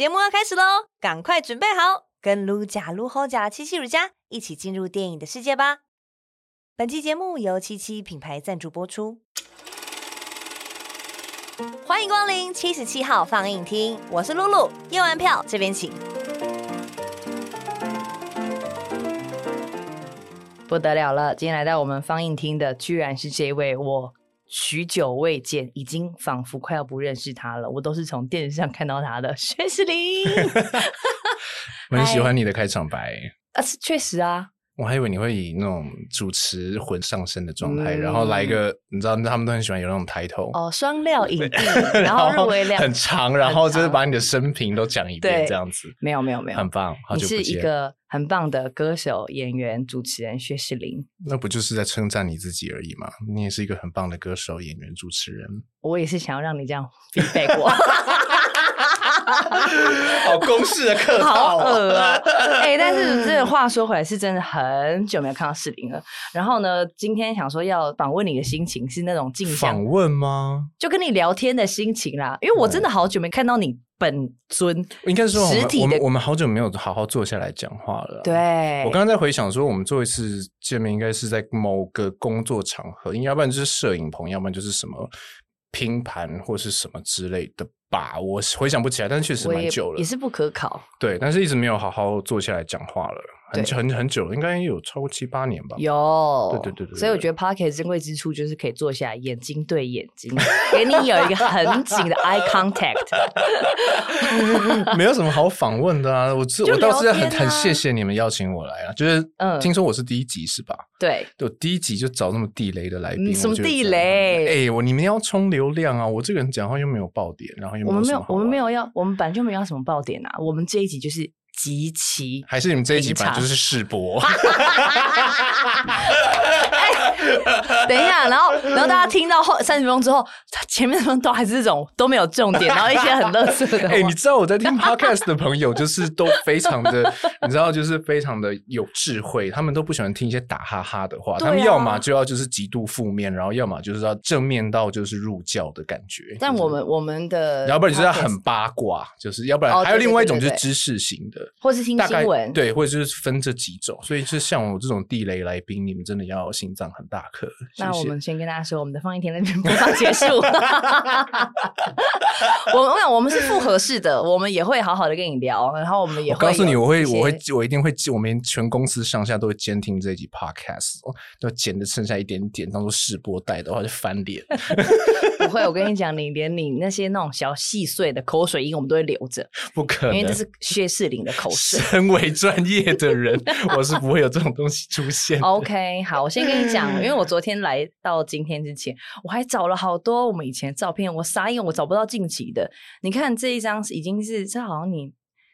节目要开始喽，赶快准备好，跟卢假、卢侯假、七七乳加一起进入电影的世界吧。本期节目由七七品牌赞助播出。欢迎光临七十七号放映厅，我是露露，验完票这边请。不得了了，今天来到我们放映厅的，居然是这位我。许久未见，已经仿佛快要不认识他了。我都是从电视上看到他的 薛士林。我很喜欢你的开场白。啊，确实啊。我还以为你会以那种主持魂上身的状态，嗯、然后来一个，你知道，他们都很喜欢有那种抬头哦，双料影帝，然后入围两很长，然后就是把你的生平都讲一遍，这样子。没有没有没有，很棒。好久不见。你是一个很棒的歌手、演员、主持人薛士林。那不就是在称赞你自己而已吗？你也是一个很棒的歌手、演员、主持人。我也是想要让你这样 feedback 过。好公式的客套，好恶啊！哎、欸，但是这话说回来，是真的很久没有看到视频了。然后呢，今天想说要访问你的心情是那种镜像访问吗？就跟你聊天的心情啦。因为我真的好久没看到你本尊，应该说实体的，我们我们好久没有好好坐下来讲话了。对，我刚刚在回想说，我们做一次见面应该是在某个工作场合，要不然就是摄影棚，要不然就是什么拼盘或是什么之类的。吧，我回想不起来，但是确实蛮久了，也，也是不可考。对，但是一直没有好好坐下来讲话了，很对很很久了，应该有超过七八年吧。有，对对对对。所以我觉得 Pocket 珍贵之处就是可以坐下来，眼睛对眼睛，给你有一个很紧的 eye contact。没有什么好访问的啊，我是、啊、我倒是很很谢谢你们邀请我来啊，就是嗯，听说我是第一集是吧？对，我第一集就找那么地雷的来宾，什么地雷？哎、欸，我你们要冲流量啊，我这个人讲话又没有爆点，然后。我们没有，我们没有要，我们本来就没有要什么爆点啊。我们这一集就是极其，还是你们这一集本来就是试播。等一下，然后，然后大家听到后三十分钟之后，前面的都还是这种都没有重点，然后一些很乐色的。哎、欸，你知道我在听 podcast 的朋友，就是都非常的，你知道，就是非常的有智慧，他们都不喜欢听一些打哈哈的话，啊、他们要么就要就是极度负面，然后要么就是要正面到就是入教的感觉。但我们我们的，要不然就是要很八卦，就是要不然还有另外一种就是知识型的，或是听新闻，对，或者就是分这几种。所以就像我这种地雷来宾，你们真的要心脏很大颗。那我们先跟大家说，我们的放映厅那边播放结束。我们我想我们是复合式的，我们也会好好的跟你聊，然后我们也告诉你，我会我会我一定会，我们全公司上下都会监听这一集 podcast，都剪的剩下一点点当做试播带的话就翻脸。不会，我跟你讲，你连你那些那种小细碎的口水音，我们都会留着。不可能，因为这是薛士林的口水。身为专业的人，我是不会有这种东西出现。OK，好，我先跟你讲，因为我昨天来到今天之前，我还找了好多我们以前的照片，我傻眼，我找不到近期的。你看这一张已经是，这好像你。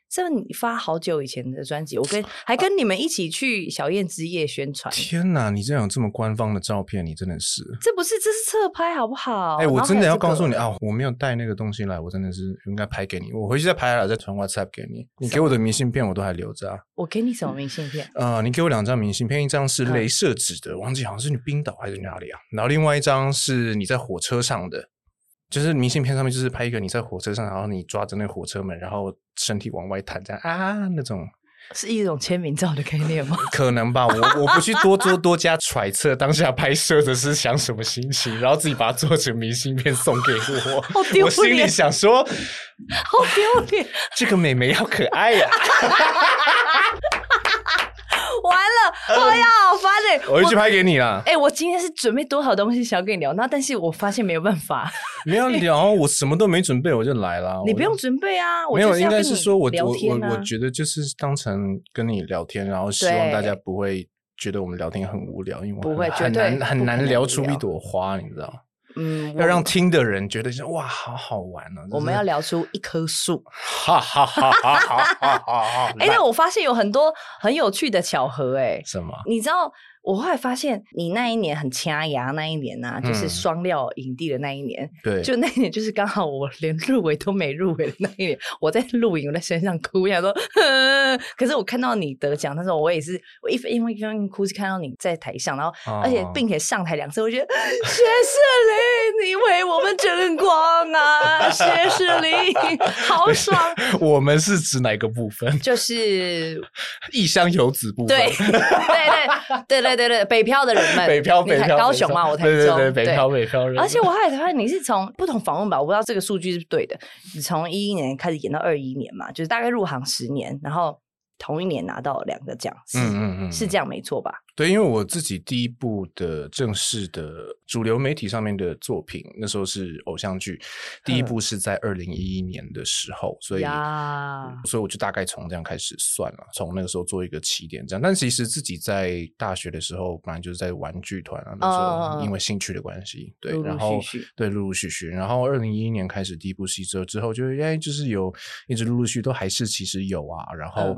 这你发好久以前的专辑，我跟 还跟你们一起去小燕之夜宣传。天哪，你这样有这么官方的照片，你真的是？这不是，这是侧拍，好不好？哎、欸，我真的要告诉你啊，我没有带那个东西来，我真的是应该拍给你。我回去再拍了，再传 WhatsApp 给你。你给我的明信片我都还留着啊。我给你什么明信片？呃，你给我两张明信片，一张是镭射纸的，忘记好像是你冰岛还是哪里啊？然后另外一张是你在火车上的。就是明信片上面就是拍一个你在火车上，然后你抓着那个火车门，然后身体往外弹，这样啊那种，是一种签名照的概念吗？可能吧，我我不去多做多加揣测当下拍摄的是想什么心情，然后自己把它做成明信片送给我，好丢脸，我心里想说，好丢脸，这个美眉好可爱呀、啊。完了，我要，好烦哎！我一去拍给你了。哎、欸，我今天是准备多少东西想要跟你聊，那但是我发现没有办法，没有聊，我什么都没准备，我就来了。你不用准备啊，没有，应该是说我我我我觉得就是当成跟你聊天，然后希望大家不会觉得我们聊天很无聊，因为不会很难很难聊出一朵花，你知道。嗯，要让听的人觉得说哇，好好玩呢、啊。我们要聊出一棵树，哈哈哈哈哈哈！哎，那我发现有很多很有趣的巧合、欸，哎，什么？你知道我后来发现，你那一年很掐牙，那一年呐、啊，就是双料影帝的那一年，对，就那一年就是刚好我连入围都没入围的那一年，我在录影，我在身上哭，我想说，可是我看到你得奖，那时候我也是，我一因为一边哭是看到你在台上，然后而且并且上台两次，我觉得谢谢林，你为我们争光啊，谢谢林，好爽。我们是指哪个部分？就是异乡游子部分。对对对对对。对对对对，北漂的人们，北漂北漂，高雄嘛，我台中，对对对，北漂北漂人。而且我还发现你是从不同访问吧，我不知道这个数据是不是对的。你从一一年开始演到二一年嘛，就是大概入行十年，然后同一年拿到两个奖，是嗯嗯嗯，是这样没错吧？对，因为我自己第一部的正式的主流媒体上面的作品，那时候是偶像剧，第一部是在二零一一年的时候，所以所以我就大概从这样开始算了，从那个时候做一个起点这样。但其实自己在大学的时候，本来就是在玩剧团啊，那时候因为兴趣的关系，对，然后对陆陆续续，然后二零一一年开始第一部戏之后，之后就哎就是有一直陆陆续续都还是其实有啊，然后。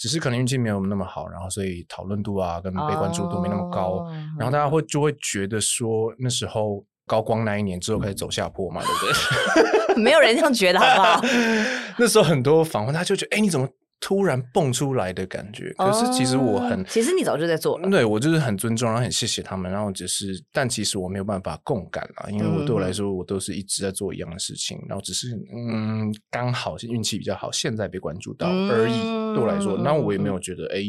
只是可能运气没有那么好，然后所以讨论度啊跟被关注度没那么高，oh, 然后大家会就会觉得说那时候高光那一年之后开始走下坡嘛，对不对？没有人这样觉得，好不好？那时候很多访问他就觉得，哎，你怎么？突然蹦出来的感觉，可是其实我很，其实你早就在做了。对，我就是很尊重，然后很谢谢他们，然后只是，但其实我没有办法共感啊，因为我对我来说，我都是一直在做一样的事情，然后只是嗯，刚好是运气比较好，现在被关注到而已。对我来说，那我也没有觉得哎。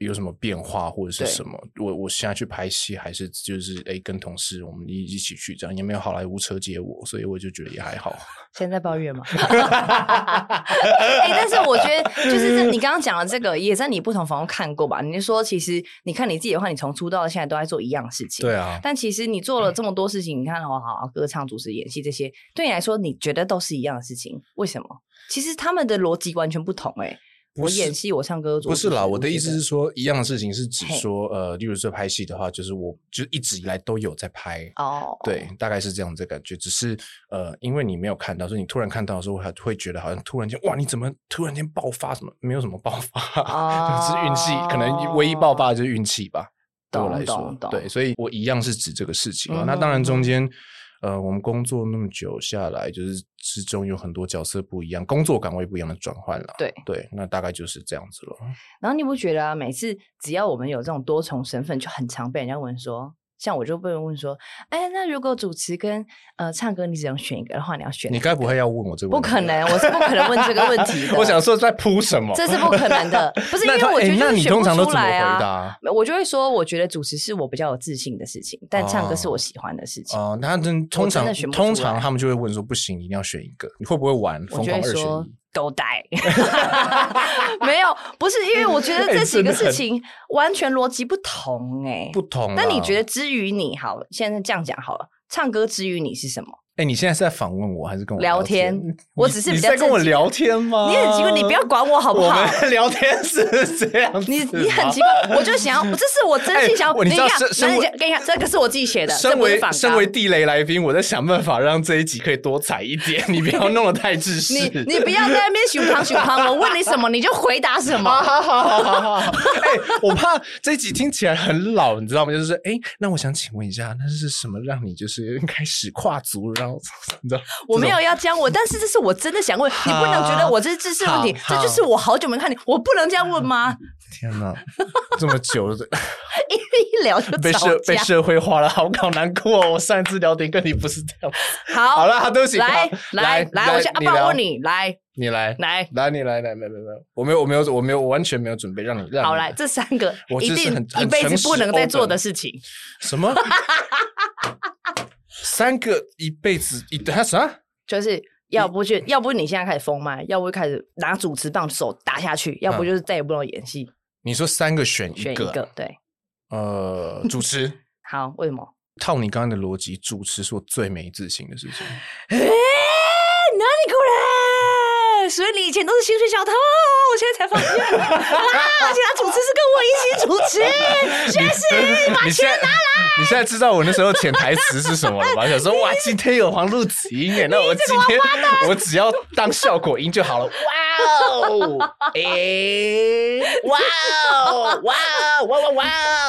有什么变化或者是什么？我我现在去拍戏，还是就是哎、欸，跟同事我们一一起去这样，也没有好莱坞车接我，所以我就觉得也还好。现在抱怨吗？哎、欸，但是我觉得就是你刚刚讲的这个，也在你不同访问看过吧？你就说其实你看你自己的话，你从出道到现在都在做一样事情。对啊。但其实你做了这么多事情，嗯、你看好好歌唱、主持、演戏这些，对你来说，你觉得都是一样的事情？为什么？其实他们的逻辑完全不同、欸。哎。我演戏，我唱歌，不是啦。我的意思是说，一样的事情是指说，呃，例如说拍戏的话，就是我就一直以来都有在拍哦，对，大概是这样子的感觉。只是呃，因为你没有看到，所以你突然看到的时候，还会觉得好像突然间哇，你怎么突然间爆发？什么没有什么爆发，就是运气，可能唯一爆发的就是运气吧。对我来说，对，所以我一样是指这个事情啊。那当然中间。呃，我们工作那么久下来，就是之中有很多角色不一样，工作岗位不一样的转换了。对对，那大概就是这样子了。然后你不觉得啊，每次只要我们有这种多重身份，就很常被人家问说。像我就被人问说，哎，那如果主持跟呃唱歌，你只能选一个的话，你要选？你该不会要问我这个问题？不可能，我是不可能问这个问题 的。我想说在铺什么？这是不可能的，不是因为我觉得你通常都怎么回答？我就会说，我觉得主持是我比较有自信的事情，但唱歌是我喜欢的事情。哦，那通常通常他们就会问说，不行，你一定要选一个，你会不会玩疯狂二选一？狗带 没有，不是因为我觉得这几个事情完全逻辑不同哎、欸，不同。那你觉得之于你好，现在这样讲好了，唱歌之于你是什么？哎，你现在是在访问我还是跟我聊天？我只是比较在跟我聊天吗？你很奇怪，你不要管我好不好？我们 聊天是这样子。你你很奇怪，我就想要，这是我真心想要。你看，跟你讲，这个是我自己写的。身为身为地雷来宾，我在想办法让这一集可以多彩一点。你不要弄得太自私。你你不要在那边熊胖熊胖，我问你什么你就回答什么。好好好好好。哎，我怕这一集听起来很老，你知道吗？就是哎，那我想请问一下，那是什么让你就是开始跨足，然后 你知道？我没有要讲我，但是这是我真的想问，你不能觉得我这是知识问题，这就是我好久没看你，我不能这样问吗？天哪，这么久了，一聊就被社被社会化了，好好难过。我上一次聊天跟你不是这样。好，好了，对不起，来来来，我先阿爸问你，来，你来来来，你来来，没没没有，我没有我没有我没有我完全没有准备让你让。好来，这三个一定一辈子不能再做的事情。什么？三个一辈子一等下啥？就是要不就要不你现在开始封麦，要不就开始拿主持棒手打下去，要不就是再也不能演戏。你说三个选一个，选一个对。呃，主持 好，为什么？套你刚刚的逻辑，主持是我最没自信的事情。哎，哪里过来？所以你以前都是薪水小偷，我现在才发现啊！其他主持是跟我一起主持，学士把钱拿来。你现在知道我那时候潜台词是什么了吧？想说哇，今天有黄璐子音耶，那我今天我只要当效果音就好了。哇，哦，哎，哇哦，哇哦，哇哇哇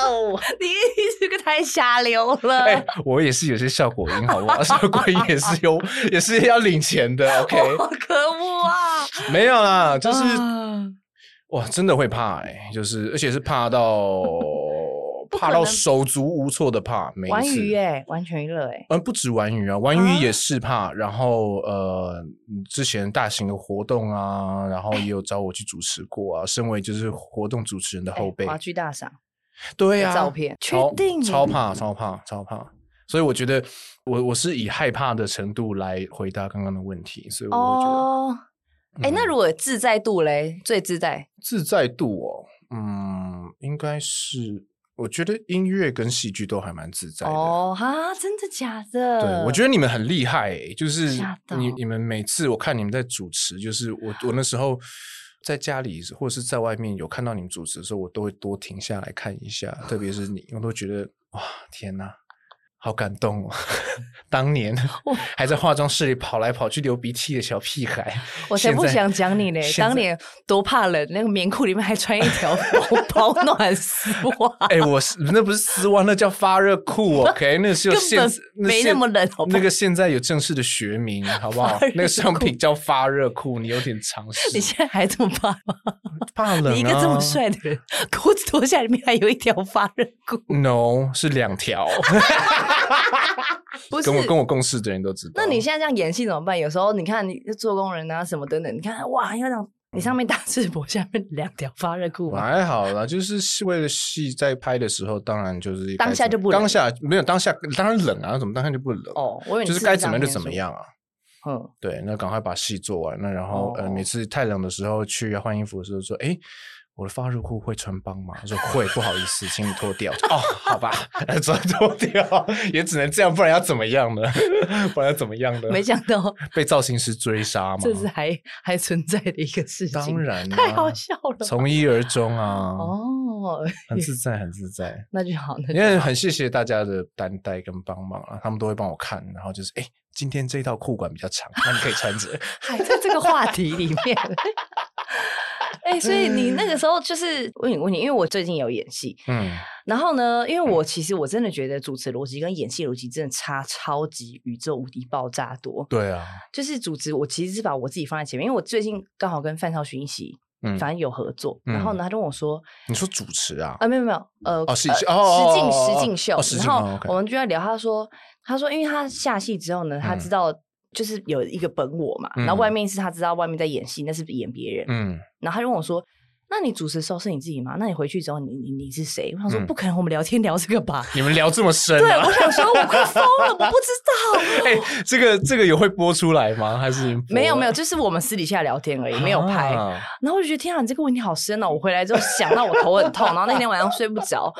哦！你这个太下流了。哎，我也是有些效果音，好不好？效果音也是有，也是要领钱的。OK，可恶啊！没有啦，就是哇，真的会怕哎，就是而且是怕到。怕到 手足无措的怕，没玩鱼哎，完全娱乐哎，嗯，不止玩鱼啊，玩鱼也是怕。啊、然后呃，之前大型的活动啊，然后也有找我去主持过啊。身为就是活动主持人的后辈，华剧大赏，对呀、啊，照片确定超怕超怕超怕。所以我觉得我我是以害怕的程度来回答刚刚的问题，所以我会觉得，哎、那如果自在度嘞，最自在自在度哦，嗯，应该是。我觉得音乐跟戏剧都还蛮自在的哦，哈，真的假的？对，我觉得你们很厉害、欸，就是你你们每次我看你们在主持，就是我我那时候在家里或者是在外面有看到你们主持的时候，我都会多停下来看一下，特别是你，我都觉得哇，天哪！好感动哦！当年 还在化妆室里跑来跑去流鼻涕的小屁孩，我才不想讲你呢！当年多怕冷，那个棉裤里面还穿一条保暖丝袜。哎、欸，我是那不是丝袜，那叫发热裤。OK，那是有现没那么冷好不好，那个现在有正式的学名，好不好？那个商品叫发热裤，你有点常识。你现在还这么怕吗？怕冷啊！你一个这么帅的人，裤子脱下里面还有一条发热裤。No，是两条。不是跟我跟我共事的人都知道。那你现在这样演戏怎么办？有时候你看你做工人啊什么等等，你看哇，要让你上面大赤膊，下面两条发热裤。还好啦，就是为了戏在拍的时候，当然就是当下就不冷，当下没有当下当然冷啊，怎么当下就不冷？哦，就是该怎么样就怎么样啊。嗯，对，那赶快把戏做完。那然后、哦、呃，每次太冷的时候去要换衣服的时候说，哎。我的发热裤会穿帮吗？他说会，不好意思，请你脱掉。哦，好吧，那只能脱掉，也只能这样，不然要怎么样呢？不然要怎么样呢？没想到被造型师追杀嘛，这是还还存在的一个事情。当然、啊，太好笑了，从一而终啊。哦，很自在，很自在，那就好。那就好，因为很谢谢大家的担待跟帮忙啊，他们都会帮我看，然后就是，哎，今天这套裤管比较长，那你可以穿着。还在这个话题里面。哎、欸，所以你那个时候就是问你问你，因为我最近有演戏，嗯，然后呢，因为我其实我真的觉得主持逻辑跟演戏逻辑真的差超级宇宙无敌爆炸多。对啊，就是主持我其实是把我自己放在前面，因为我最近刚好跟范少勋一起，嗯，反正有合作，嗯、然后呢，他跟我说，你说主持啊？啊，没有没有，呃，哦，是哦，实境实境秀，然后我们就在聊，他说，他说，因为他下戏之后呢，他知道。就是有一个本我嘛，然后外面是他知道外面在演戏，那是演别人。嗯，然后他就问我说：“那你主持的时候是你自己吗？那你回去之后你，你你你是谁？”我想说：“不可能，我们聊天聊这个吧？你们聊这么深？”对，我想说，我快疯了，我不知道。哎，这个这个有会播出来吗？还是没有没有，就是我们私底下聊天而已，没有拍。然后我就觉得天啊，你这个问题好深哦！我回来之后想到我头很痛，然后那天晚上睡不着。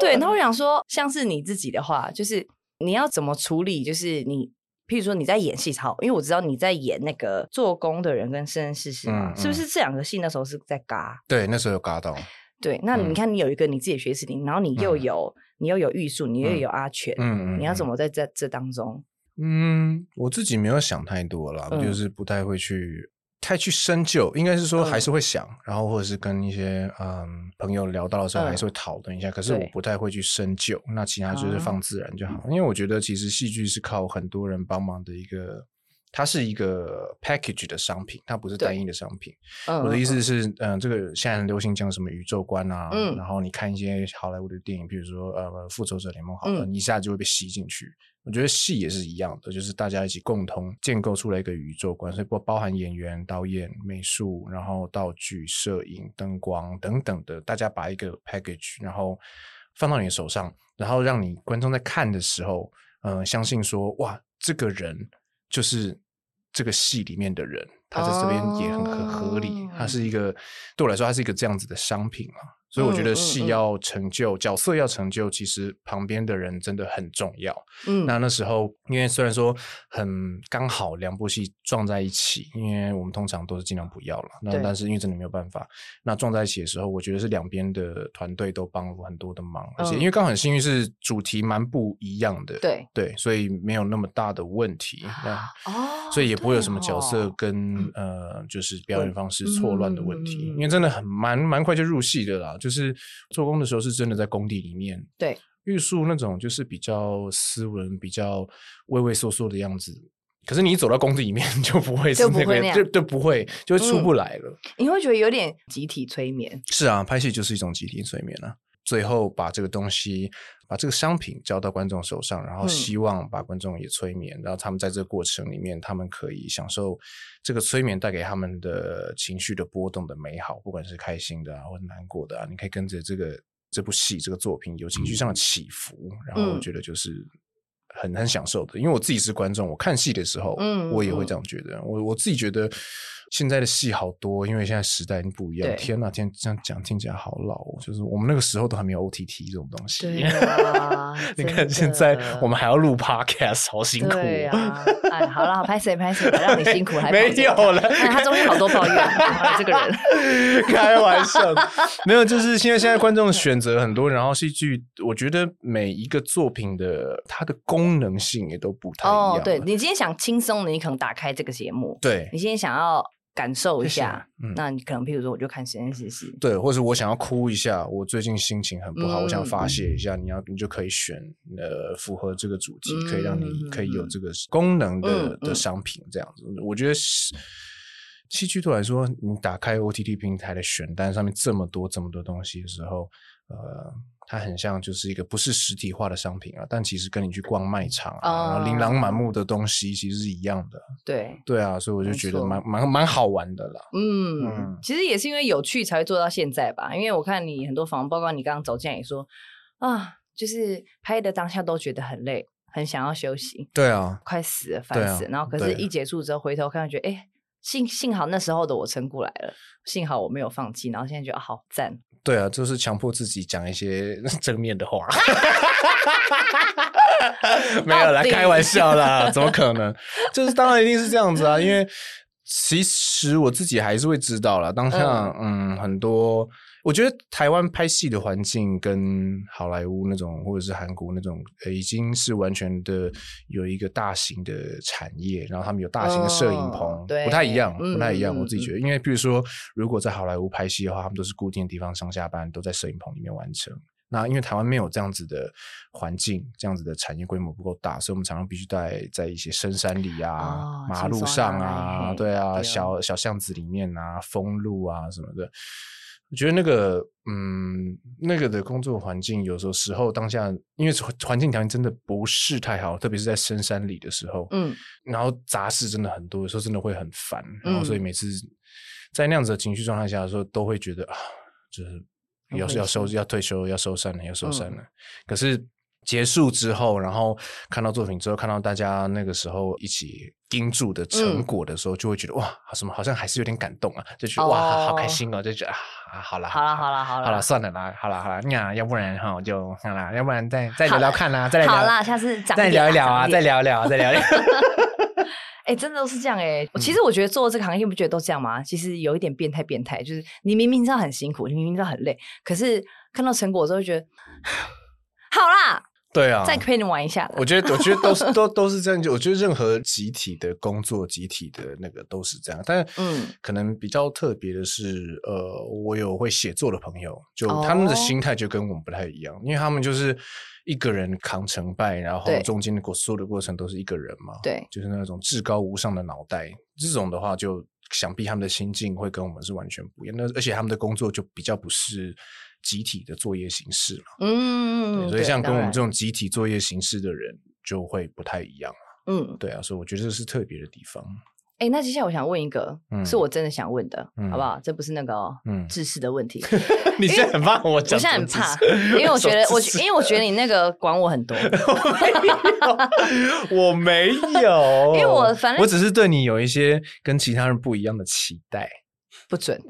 对，然后我想说，像是你自己的话，就是你要怎么处理？就是你。譬如说你在演戏好，因为我知道你在演那个做工的人跟生人事实嘛，嗯嗯、是不是这两个戏那时候是在嘎？对，那时候有嘎到。对，那你看你有一个你自己的学士林，然后你又有、嗯、你又有玉树，你又有阿全，嗯，你要怎么在这这当中？嗯，我自己没有想太多啦，嗯、就是不太会去。太去深究，应该是说还是会想，嗯、然后或者是跟一些嗯朋友聊到的时候，还是会讨论一下、嗯。可是我不太会去深究，那其他就是放自然就好、嗯。因为我觉得其实戏剧是靠很多人帮忙的一个，它是一个 package 的商品，它不是单一的商品。我的意思是，嗯，嗯这个现在很流行讲什么宇宙观啊、嗯，然后你看一些好莱坞的电影，比如说呃复仇者联盟好了，你一下就会被吸进去。我觉得戏也是一样的，就是大家一起共同建构出来一个宇宙观，所以不包含演员、导演、美术，然后道具、摄影、灯光等等的，大家把一个 package，然后放到你的手上，然后让你观众在看的时候，嗯、呃，相信说，哇，这个人就是这个戏里面的人，他在这边也很很合理，他是一个对我来说，他是一个这样子的商品嘛。所以我觉得戏要成就，嗯嗯嗯、角色要成就，其实旁边的人真的很重要。嗯，那那时候因为虽然说很刚好两部戏撞在一起，因为我们通常都是尽量不要了。那但是因为真的没有办法，那撞在一起的时候，我觉得是两边的团队都帮了很多的忙，而且因为刚好很幸运是主题蛮不一样的，对对，所以没有那么大的问题。哦，所以也不会有什么角色跟呃，就是表演方式错乱的问题，因为真的很蛮蛮快就入戏的啦。就是做工的时候是真的在工地里面，对，玉树那种就是比较斯文、比较畏畏缩缩的样子。可是你一走到工地里面 就不会是那个，就就不会，就出不来了。你会觉得有点集体催眠。是啊，拍戏就是一种集体催眠啊。最后把这个东西，把这个商品交到观众手上，然后希望把观众也催眠，然后他们在这个过程里面，他们可以享受这个催眠带给他们的情绪的波动的美好，不管是开心的啊，或者难过的啊，你可以跟着这个这部戏这个作品有情绪上的起伏，然后我觉得就是很很享受的。因为我自己是观众，我看戏的时候，嗯，我也会这样觉得。我我自己觉得。现在的戏好多，因为现在时代已经不一样。天哪，天这样讲听起来好老哦。就是我们那个时候都还没有 OTT 这种东西。对 啊，你看现在我们还要录 Podcast，好辛苦。对啊，哎，好了，拍谁拍谁，让你辛苦还没有了。他中间好多抱怨，这个人开玩笑，没有，就是现在现在观众选择很多，然后戏剧，我觉得每一个作品的它的功能性也都不太一样。对，你今天想轻松的，你可能打开这个节目。对，你今天想要。感受一下，嗯，那你可能，譬如说，我就看实验室是，对，或者我想要哭一下，我最近心情很不好，嗯、我想发泄一下，你要你就可以选呃符合这个主题，嗯、可以让你可以有这个功能的、嗯、的商品这样子。我觉得戏剧对我来说，你打开 OTT 平台的选单上面这么多这么多东西的时候，呃。它很像就是一个不是实体化的商品啊，但其实跟你去逛卖场啊，嗯、然后琳琅满目的东西其实是一样的。对对啊，所以我就觉得蛮蛮蛮好玩的啦。嗯，嗯其实也是因为有趣才会做到现在吧。因为我看你很多访问，包括你刚刚走进来也说啊，就是拍的当下都觉得很累，很想要休息。对啊，快死了，烦死了。啊、然后可是一结束之后回头看，觉得哎，幸幸好那时候的我撑过来了，幸好我没有放弃。然后现在觉得好赞。对啊，就是强迫自己讲一些 正面的话，没有啦，开玩笑啦，怎么可能？就是当然一定是这样子啊，因为其实我自己还是会知道啦，当下嗯，嗯很多。我觉得台湾拍戏的环境跟好莱坞那种，或者是韩国那种，呃，已经是完全的有一个大型的产业，然后他们有大型的摄影棚，哦、不太一样，不太一样。嗯、我自己觉得，因为比如说，如果在好莱坞拍戏的话，他们都是固定的地方上下班都在摄影棚里面完成。那因为台湾没有这样子的环境，这样子的产业规模不够大，所以我们常常必须在在一些深山里啊、哦、马路上啊，对啊，小小巷子里面啊、封路啊什么的。我觉得那个，嗯，那个的工作环境，有时候时候当下，因为环境条件真的不是太好，特别是在深山里的时候，嗯，然后杂事真的很多，有时候真的会很烦，然后所以每次在那样子的情绪状态下的时候，都会觉得啊，就是要要收要退休要收山了要收山了，嗯、可是。结束之后，然后看到作品之后，看到大家那个时候一起盯住的成果的时候，嗯、就会觉得哇，什么好像还是有点感动啊，就觉得、哦、哇，好开心哦，就觉得啊，好了，好了，好了，好了，好了，算了啦，好了，好了，那，要不然哈，就好了，要不然再再聊聊看啦，再来聊，好啦，下次再聊一聊啊，再聊一聊，再聊一聊。哎，真的都是这样哎、欸。其实我觉得做这个行业，不觉得都这样吗？其实有一点变态，变态就是你明明知道很辛苦，你明明知道很累，可是看到成果之后，觉得 好啦。对啊，再陪你玩一下。我觉得，我觉得都是 都都是这样。就我觉得任何集体的工作，集体的那个都是这样。但嗯，可能比较特别的是，呃，我有会写作的朋友，就他们的心态就跟我们不太一样，哦、因为他们就是一个人扛成败，然后中间的过所有的过程都是一个人嘛。对，就是那种至高无上的脑袋。这种的话，就想必他们的心境会跟我们是完全不一样。那而且他们的工作就比较不是。集体的作业形式嘛，嗯，所以像跟我们这种集体作业形式的人就会不太一样，嗯，对啊，所以我觉得这是特别的地方。哎，那接下来我想问一个，是我真的想问的，好不好？这不是那个嗯知识的问题。你现在很怕我讲，我现在很怕，因为我觉得我因为我觉得你那个管我很多，我没有，因为我反正我只是对你有一些跟其他人不一样的期待。不准。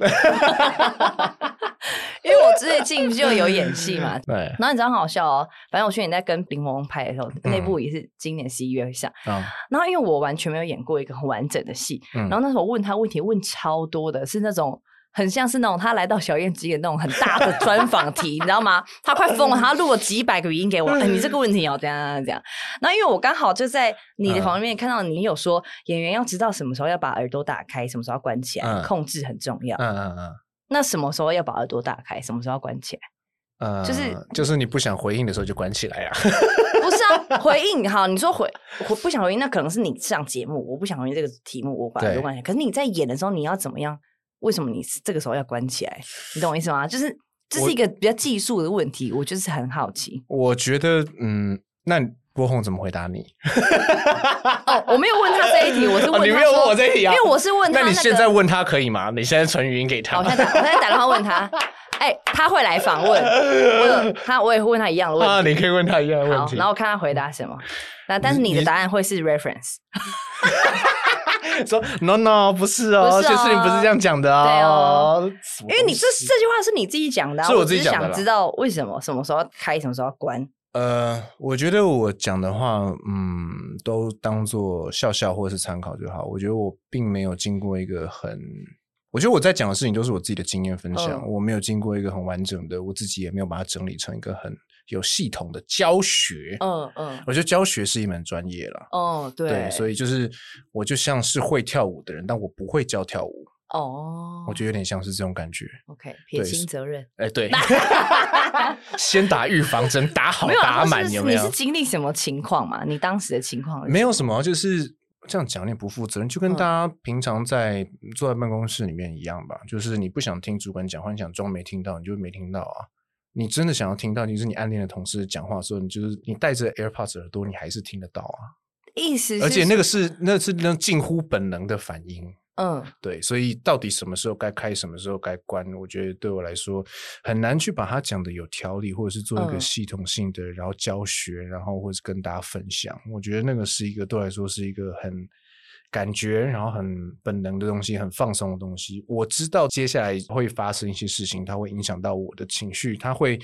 因为我最近就有演戏嘛，对。然后你知道很好笑哦，反正我去年在跟冰萌拍的时候，那部也是今年十一月会上。然后因为我完全没有演过一个很完整的戏，然后那时候我问他问题问超多的，是那种很像是那种他来到小燕子演那种很大的专访题，你知道吗？他快疯了，他录了几百个语音给我。哎，你这个问题要这样这样。然后因为我刚好就在你的旁边看到你有说演员要知道什么时候要把耳朵打开，什么时候要关起来，控制很重要。嗯嗯嗯。那什么时候要把耳朵打开？什么时候要关起来？呃，就是就是你不想回应的时候就关起来呀。不是啊，回应好，你说回不想回应，那可能是你上节目，我不想回应这个题目，我把耳朵关起来。可是你在演的时候，你要怎么样？为什么你这个时候要关起来？你懂我意思吗？就是这是一个比较技术的问题，我就是很好奇。我觉得，嗯，那郭宏怎么回答你？哦，我没有问他这一题，我是问、哦、你没有问我这一题啊？因为我是问他、那你现在问他可以吗？你现在传语音给他。我现在打，我现在打电话问他。哎、欸，他会来访问，我他，我也会问他一样的问题。啊，你可以问他一样的问题，然后看他回答什么。那但是你的答案会是 reference。说 no no 不是哦，其实你不是这样讲的哦。对哦，因为你这这句话是你自己讲的、啊，是我自己讲的。想知道为什么什么时候开，什么时候要关？呃，我觉得我讲的话，嗯，都当做笑笑或者是参考就好。我觉得我并没有经过一个很，我觉得我在讲的事情都是我自己的经验分享，嗯、我没有经过一个很完整的，我自己也没有把它整理成一个很有系统的教学。嗯嗯，我觉得教学是一门专业了。哦，对，对，所以就是我就像是会跳舞的人，但我不会教跳舞。哦，我觉得有点像是这种感觉。OK，撇清责任。哎，对，先打预防针，打好打满，有没有？你是经历什么情况嘛？你当时的情况没有什么，就是这样讲有点不负责任，就跟大家平常在坐在办公室里面一样吧。就是你不想听主管讲话，你想装没听到，你就没听到啊。你真的想要听到，就是你暗恋的同事讲话的时候，你就是你戴着 AirPods 耳朵，你还是听得到啊。意思是，而且那个是那是那近乎本能的反应。嗯，对，所以到底什么时候该开，什么时候该关，我觉得对我来说很难去把它讲的有条理，或者是做一个系统性的，然后教学，然后或者跟大家分享。我觉得那个是一个对我来说是一个很感觉，然后很本能的东西，很放松的东西。我知道接下来会发生一些事情，它会影响到我的情绪，它会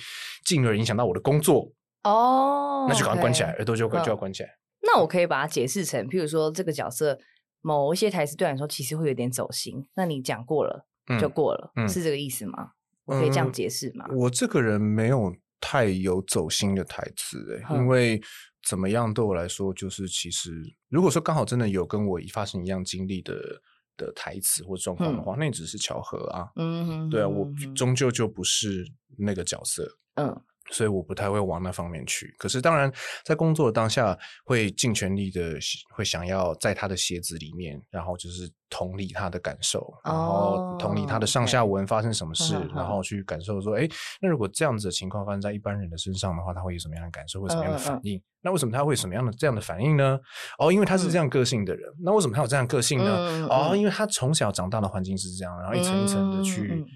进而影响到我的工作。哦，那就赶快关起来，耳朵就就要关起来。那我可以把它解释成，譬如说这个角色。某一些台词对你来说其实会有点走心，那你讲过了就过了，嗯嗯、是这个意思吗？我可以这样解释吗、嗯？我这个人没有太有走心的台词、因为怎么样对我来说，就是其实如果说刚好真的有跟我发生一样经历的的台词或状况的话，嗯、那只是巧合啊。嗯哼，对啊，我终究就不是那个角色。嗯。所以我不太会往那方面去，可是当然在工作的当下会尽全力的会想要在他的鞋子里面，然后就是同理他的感受，然后同理他的上下文发生什么事，哦 okay. 然后去感受说，哎，那如果这样子的情况发生在一般人的身上的话，他会有什么样的感受，会什么样的反应？那为什么他会有什么样的这样的反应呢？哦，因为他是这样个性的人。嗯、那为什么他有这样个性呢？嗯、哦，因为他从小长大的环境是这样，然后一层一层的去。嗯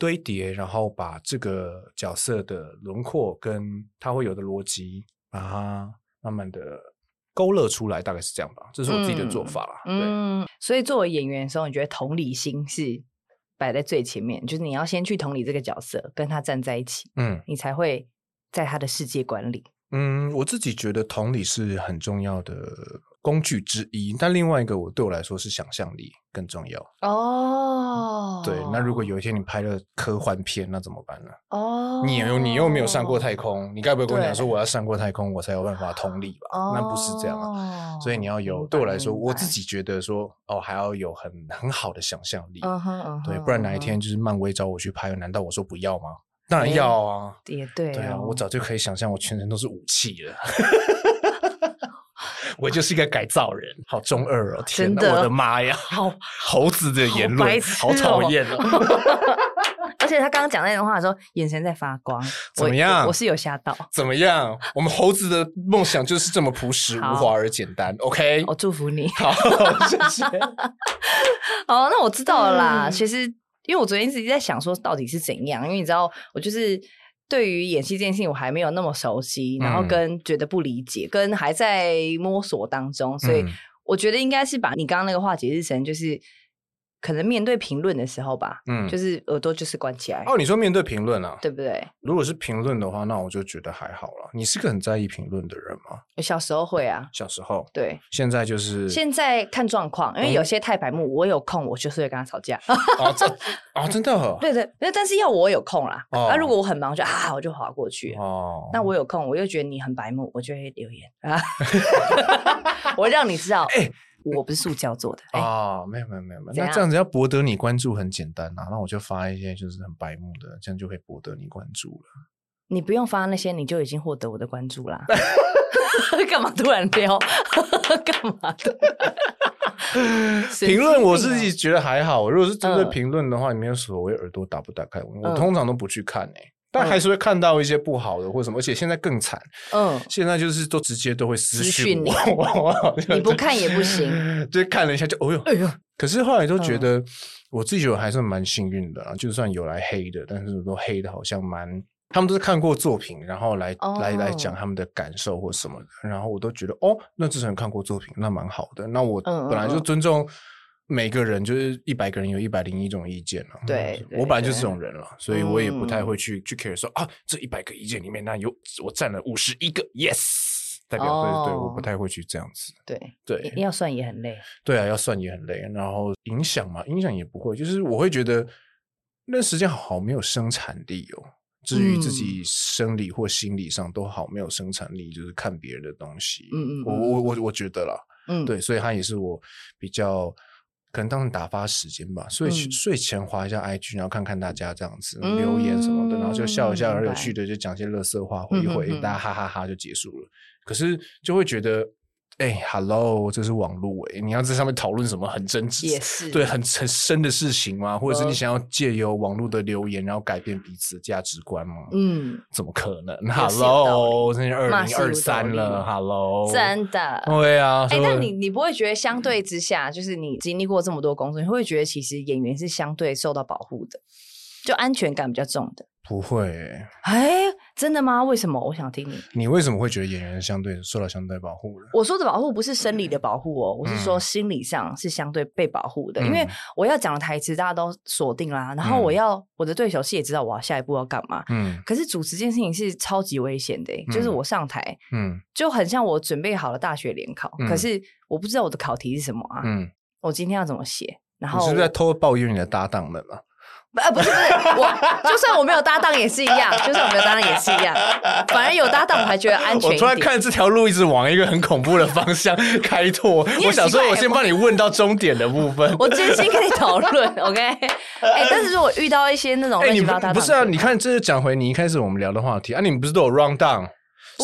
堆叠，然后把这个角色的轮廓跟他会有的逻辑，把它慢慢的勾勒出来，大概是这样吧。这是我自己的做法啦。嗯，所以作为演员的时候，你觉得同理心是摆在最前面，就是你要先去同理这个角色，跟他站在一起，嗯，你才会在他的世界观里。嗯，我自己觉得同理是很重要的。工具之一，但另外一个我对我来说是想象力更重要哦。对，那如果有一天你拍了科幻片，那怎么办呢？哦，你又你又没有上过太空，你该不会跟我讲说我要上过太空，我才有办法通力吧？哦，那不是这样啊。所以你要有，对我来说，我自己觉得说哦，还要有很很好的想象力。嗯哼，对，不然哪一天就是漫威找我去拍，难道我说不要吗？当然要啊，也对，对啊，我早就可以想象我全身都是武器了。我就是一个改造人，好中二哦！天哪，我的妈呀！好猴子的言论，好讨厌哦！而且他刚刚讲那段话的时候，眼神在发光，怎么样？我是有吓到。怎么样？我们猴子的梦想就是这么朴实无华而简单。OK，我祝福你。好，谢谢。好，那我知道了啦。其实，因为我昨天一直在想说，到底是怎样？因为你知道，我就是。对于演戏这件事情，我还没有那么熟悉，然后跟觉得不理解，嗯、跟还在摸索当中，所以我觉得应该是把你刚刚那个话解释成，就是可能面对评论的时候吧，嗯就是耳朵就是关起来，哦，你说面对评论啊，对不对？如果是评论的话，那我就觉得还好了。你是个很在意评论的人吗？小时候会啊，小时候，对，现在就是现在看状况，因为有些太白目，我有空我就是会跟他吵架。哦，这哦，真的哦，对对，那但是要我有空啦。哦那如果我很忙，就啊，我就划过去。哦，那我有空，我又觉得你很白目，我就会留言啊，我让你知道，哎我不是塑胶做的。哎，哦，没有没有没有没有，那这样子要博得你关注很简单啊，那我就发一些就是很白目的，这样就可以博得你关注了。你不用发那些，你就已经获得我的关注啦。干嘛突然撩？干嘛的？评论我自己觉得还好，如果是针对嗯评论的话，你没有所谓耳朵打不打开，我嗯通常都不去看诶、但还是会看到一些不好的或什么，而且现在更惨，嗯，现在就是都直接都会私讯你，你不看也不行。就看了一下就哦哟，哎呦，可是后来都觉嗯得我自己还是蛮幸运的啊，就算有来黑的，但是都黑的好像蛮，他们都是看过作品，然后来、哦来来讲他们的感受或什么的，然后我都觉得哦，那之前看过作品，那蛮好的。那我本来就尊重每个人，就是一百个人有一百零一种意见了。对对我本来就是这种人了，所以我也不太嗯会去去 care 说啊，这一百个意见里面，那有我占了五十一个，yes，代表会对，哦我不太会去这样子。对对，要算也很累。对啊，要算也很累，然后影响嘛，影响也不会，就是我会觉得那时间好没有生产力哦。至于自己生理或心理上都好没有生产力，就是看别人的东西。嗯嗯嗯我我我我觉得啦，嗯，对，所以他也是我比较可能当成打发时间吧。睡、嗯睡前划一下 IG，然后看看大家这样子、嗯留言什么的，然后就笑一笑，而明白有趣的就讲些乐色话，回一回，大家哈哈哈就结束了。可是就会觉得。哎、Hello，这是网络哎，你要在上面讨论什么很真实，也是对很很深的事情吗？或者是你嗯想要借由网络的留言，然后改变彼此的价值观吗？嗯，怎么可能？Hello，现在二零二三了，Hello，真的。对啊，哎、那你你不会觉得相对之下，就是你经历过这么多工作，你会不会觉得其实演员是相对受到保护的，就安全感比较重的？不会欸？哎、真的吗？为什么？我想听你。你为什么会觉得演员相对受到相对保护呢？我说的保护不是生理的保护哦，我是说嗯心理上是相对被保护的，嗯因为我要讲的台词大家都锁定啦，然后我要、我的对手戏也知道我要下一步要干嘛。嗯可是主持这件事情是超级危险的就是我上台嗯就很像我准备好了大学联考，嗯可是我不知道我的考题是什么啊，嗯，我今天要怎么写？然后你是不是在偷抱怨你的搭档们啊？不，呃，不是不是，我就算我没有搭档也是一样，就算我没有搭档也是一样，反而有搭档我还觉得安全。我突然看这条路一直往一个很恐怖的方向开拓，我想说，我先帮你问到终点的部分。我真心跟你讨论，OK？哎、但是如果遇到一些那种乱七八糟不是啊？你看，这是讲回你一开始我们聊的话题啊，你们不是都有 round down？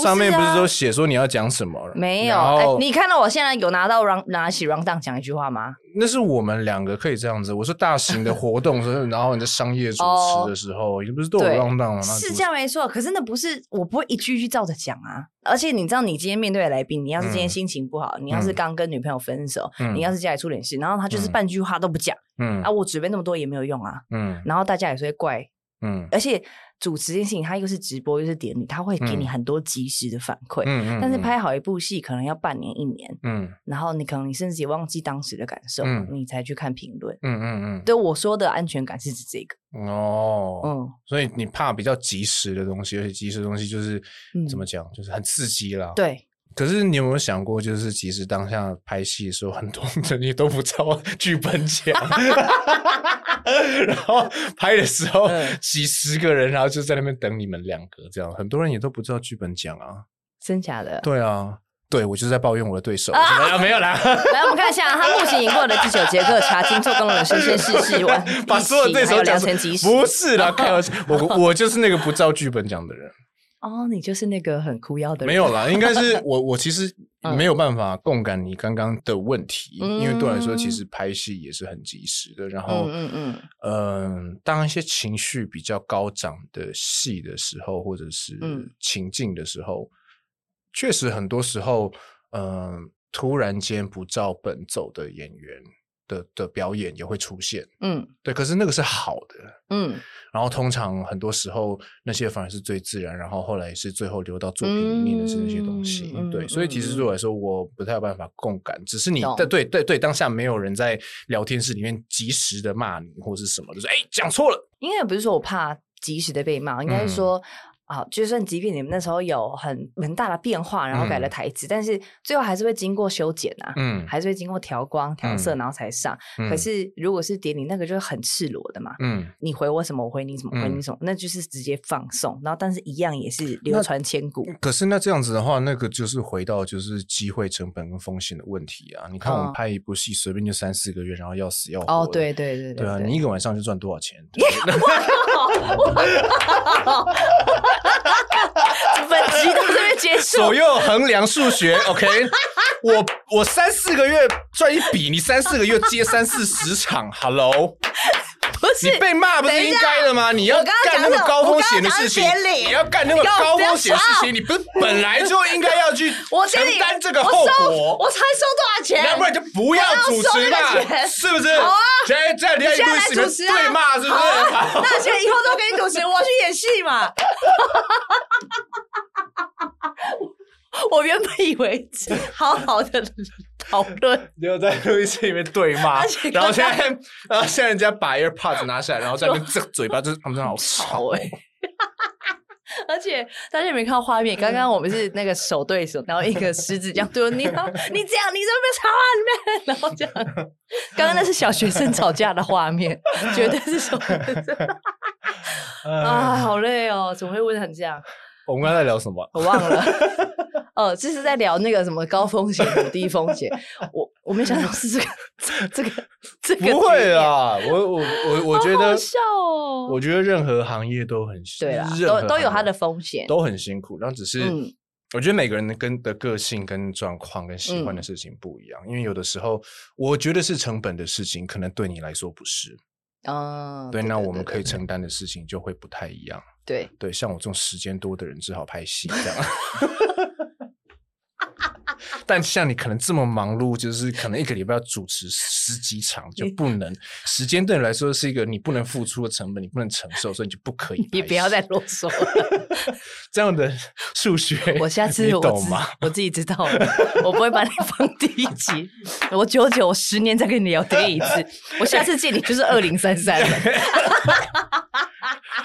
上面不是都写说你要讲什么？没有？你看到我现在有拿到 round 拿起 round down 讲一句话吗？那是我们两个可以这样子。我说大型的活动时候，然后你在商业主持的时候，你不是都有对 round down 吗？是主这样没错，可是那不是我不会一句一句照着讲啊。而且你知道，你今天面对的来宾，你要是今天心情不好，你要是刚跟女朋友分手，嗯你要是家里出点事，然后他就是半句话都不讲、嗯啊，我准备那么多也没有用啊。嗯然后大家也是会怪，嗯而且主持这件事情，它又是直播又是典礼，它会给你嗯很多及时的反馈。嗯但是拍好一部戏可能要半年一年，嗯然后你可能你甚至也忘记当时的感受，嗯你才去看评论。嗯嗯对我说的安全感是指这个，嗯哦，嗯，所以你怕比较及时的东西，而且及时的东西就是嗯怎么讲，就是很刺激啦。。对，可是你有没有想过，就是其实当下拍戏的时候，很多人也 都不知道剧本讲，然后拍的时候嗯几十个人，然后就在那边等你们两个，这样很多人也都不知道剧本讲啊。真假的？对啊，对我就是在抱怨我的对手，啊怎么样没有啦，来，我们看一下他目前赢过的第九节课，查清做工人生生世世完，把所有对手讲出辰吉。不是啦，开玩笑，我我就是那个不照剧本讲的人。哦，你就是那个很哭腰的人。没有啦，应该是 我我其实嗯没有办法共感你刚刚的问题，嗯因为对我来说，其实拍戏也是很及时的。然后，嗯嗯嗯，当一些情绪比较高涨的戏的时候，或者是嗯情境的时候，确实很多时候，嗯，突然间不照本走的演员的的表演也会出现，嗯，对，可是那个是好的，嗯，然后通常很多时候那些反而是最自然，然后后来是最后留到作品里面的是那些东西，嗯、对，所以其实对我来说我不太有办法共感，只是你对对对，当下没有人在聊天室里面及时的骂你或是什么，就是哎讲错了，应该也不是说我怕及时的被骂，应该是说。嗯啊，就算即便你们那时候有很很大的变化，然后改了台词，嗯、但是最后还是会经过修剪啊，嗯，还是会经过调光、调色，然后才上。嗯、可是如果是典礼，那个就是很赤裸的嘛，嗯，你回我什么，我回你什么，回你什么，嗯、那就是直接放送。然后，但是一样也是流传千古。可是那这样子的话，那个就是回到就是机会成本跟风险的问题啊。你看我们拍一部戏，随便就三四个月，然后要死要活。哦，对对对对，对啊，你一个晚上就赚多少钱？本集到这边结束。左右衡量数学，OK？我我三四个月赚一笔，你三四个月接三四十场，Hello？不是你被骂不是应该的吗？你要干那么高风险的事情，你要干那么高风险的事情，你不是本来就应该要去 承担这个后果？我才收多少钱？要不然就不要主持嘛，是不是？好啊，现在在你要来主持对骂，是不是？那现在以后都给你主持，我去演戏嘛。我原本以为好好的讨论，就在录音室里面对骂，然后现在，然后现在人家把 AirPods 拿下来，然后在那边这嘴巴，就是他们真的好吵哎！而且大家有没有看到画面？刚刚我们是那个手对手，然后一个食指这样对你，你这样，你怎么没吵啊？你们，然后这样，刚刚那是小学生吵架的画面，绝对是手对手。啊，好累哦，怎么会问成这样？我们刚才在聊什么？我忘了。哦，这是在聊那个什么高风险和、低风险。我我没想到是这个，这个，这个。不会啊，我我我我觉得，好笑哦。我觉得任何行业都很对啊，都都有它的风险，都很辛苦。然后只是，我觉得每个人的跟的个性、跟状况、跟喜欢的事情不一样。因为有的时候，我觉得是成本的事情，可能对你来说不是。哦，对，那我们可以承担的事情就会不太一样。对对，像我这种时间多的人，只好拍戏这样。但像你可能这么忙碌，就是可能一个礼拜要主持十几场，就不能时间对你来说是一个你不能付出的成本，你不能承受，所以你就不可以。你不要再啰嗦了。这样的数学，我下次我懂吗？我自己知道了，我不会把你放第一集。我九九，我十年再跟你聊第一次。我下次见你就是二零三三了。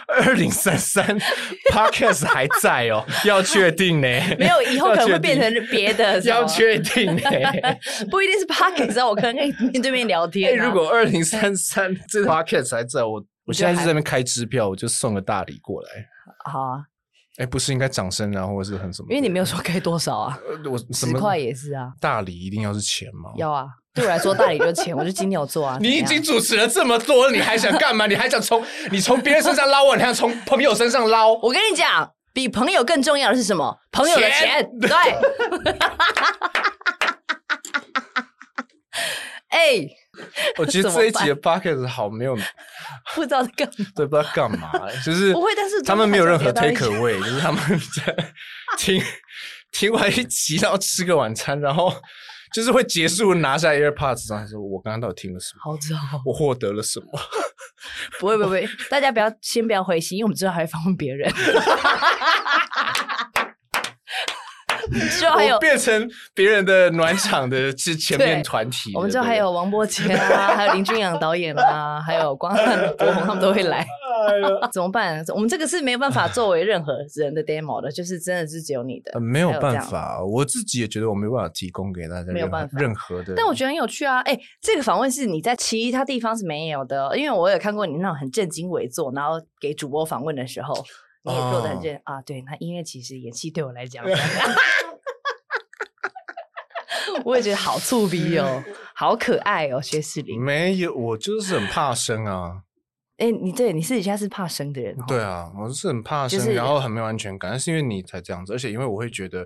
二零三三，Podcast 还在哦，要确定呢。没有，以后可能会变成别的。要确定呢，不一定是 Podcast，我可能跟你面对面聊天。如果二零三三这 Podcast 还在，我我现在是在那边开支票，我就送个大礼过来。好啊。哎，不是应该掌声啊，或者是很什么？因为你没有说开多少啊。我十块也是啊。大礼一定要是钱吗？要啊。对我来说，大理就是钱，我就金牛座啊。你已经主持了这么多，你还想干嘛？你还想从你从别人身上捞我？你还想从朋友身上捞？我跟你讲，比朋友更重要的是什么？朋友的钱。钱对。哎、欸，我觉得这一集的 bucket 好没有，不知道在干嘛。对，不知道干嘛，就是不会，但是他们没有任何 take away，就是他们在听听完一集，然后吃个晚餐，然后。就是会结束，拿下 AirPods，然后说：“我刚刚到底听了什么？好早，我获得了什么？”不会，不会，大家不要先不要灰心，因为我们之后还会访问别人。之后还有变成别人的暖场的是前面团体。我们之后还有王波杰啊，还有林君阳导演啊，还有光汉、博宏他们都会来。怎么办？我们这个是没有办法作为任何人的 demo 的，就是真的是只有你的，没有办法。我自己也觉得我没办法提供给大家，没有办法任何的。但我觉得很有趣啊！哎，这个访问是你在其他地方是没有的，因为我有看过你那种很正襟危坐，然后给主播访问的时候，你也做的很正啊。对，那音乐其实演戏对我来讲，我也觉得好粗鄙哦，好可爱哦，薛士林。没有，我就是很怕生啊。哎，你对，你私底下是怕生的人。对啊，我是很怕生，就是、然后很没有安全感。但是因为你才这样子，而且因为我会觉得，